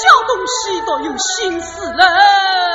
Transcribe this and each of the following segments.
小东西都有心思了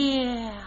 Yeah.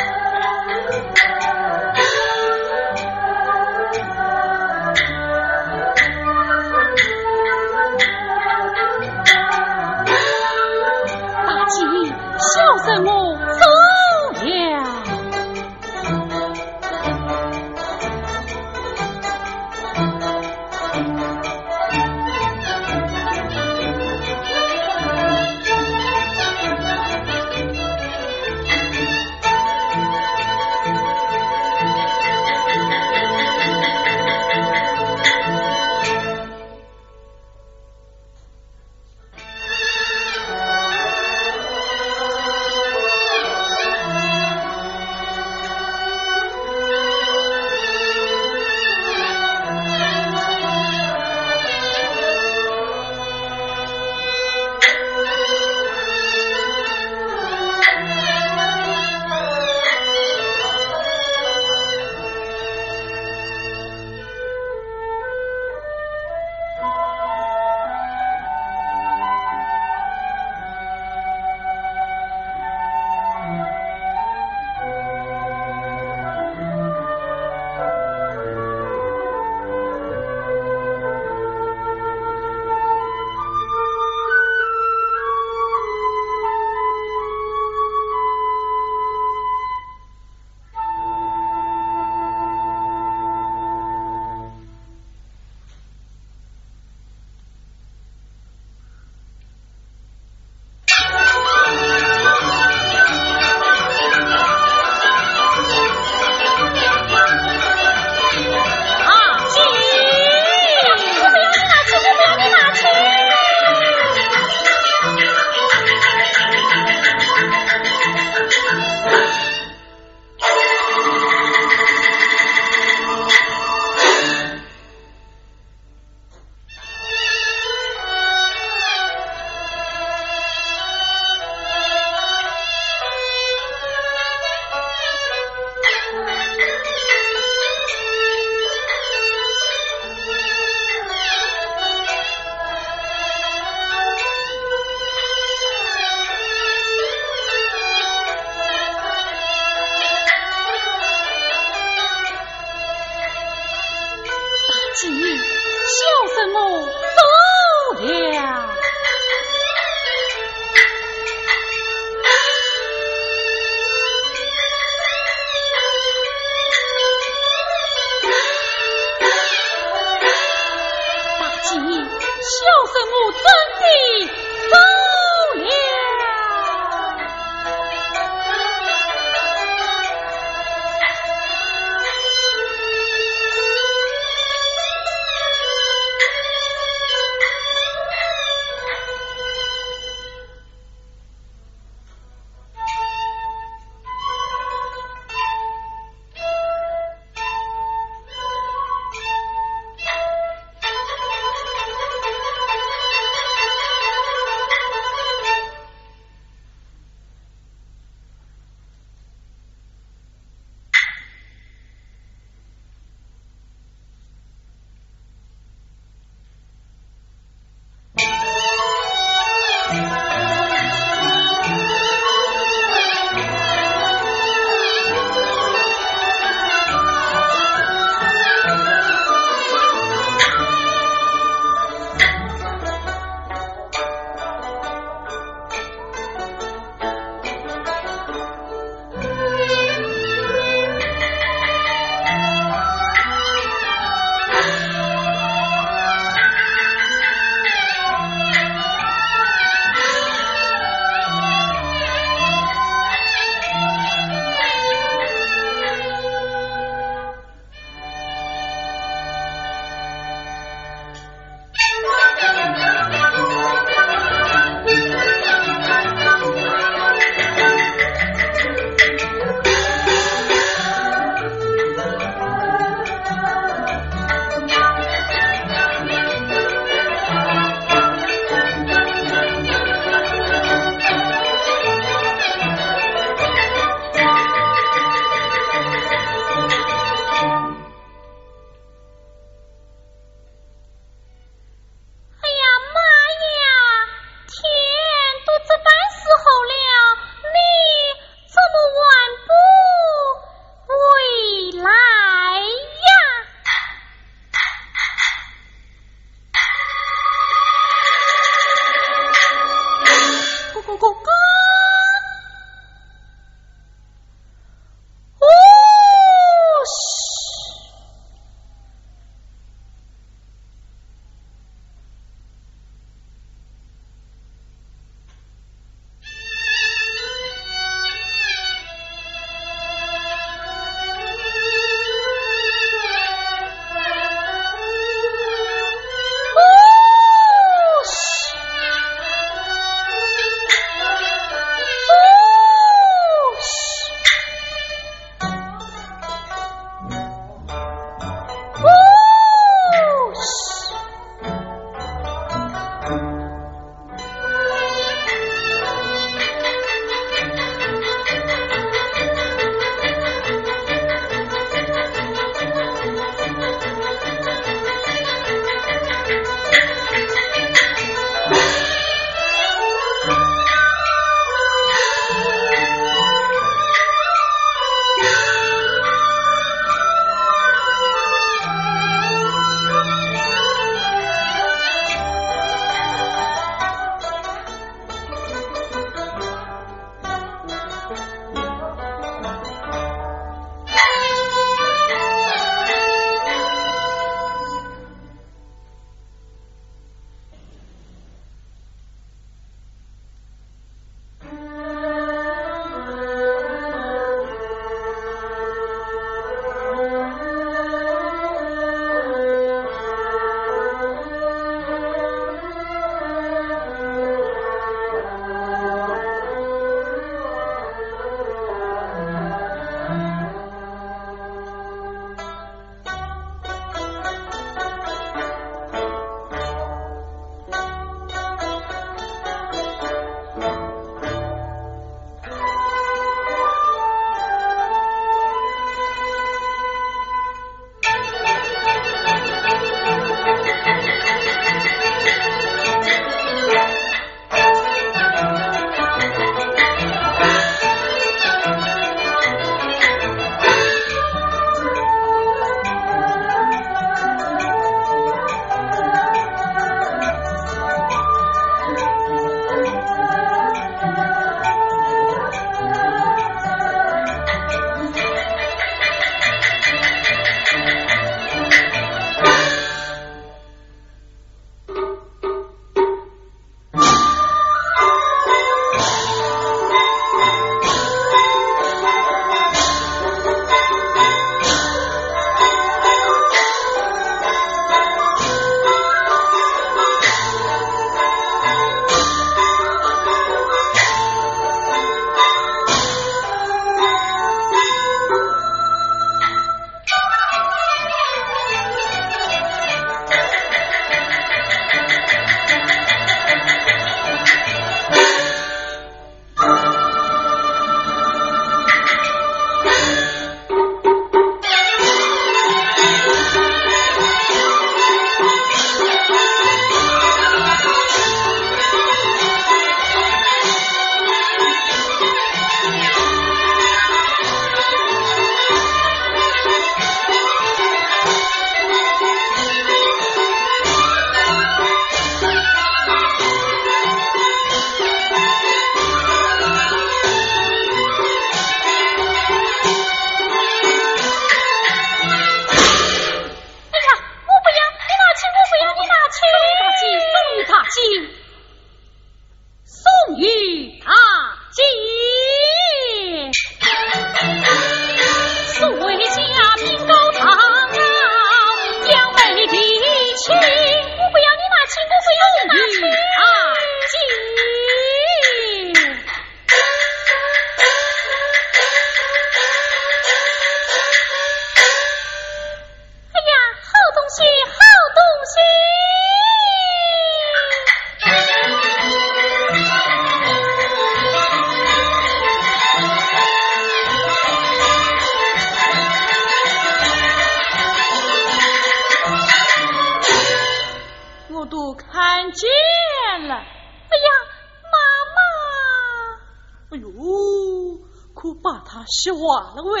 可把他吓坏了喂！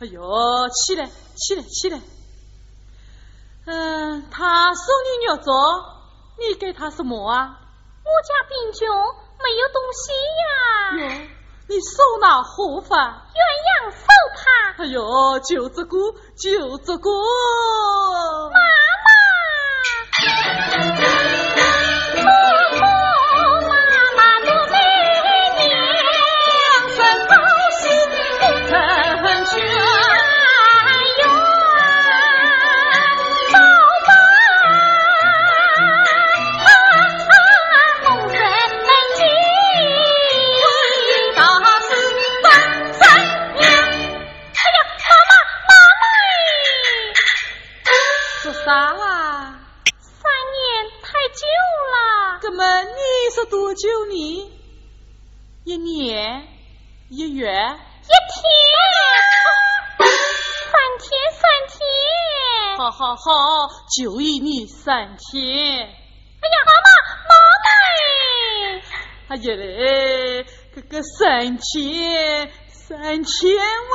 哎呦，起来，起来，起来。嗯，他送你肉粥，你给他什么啊？我家贫穷，没有东西呀。哟，你手拿何法？鸳鸯手帕，哎呦，就这个，就这个。妈妈。三千。哎呀，妈妈，妈妈哎！呀嘞，这个三千，三千万，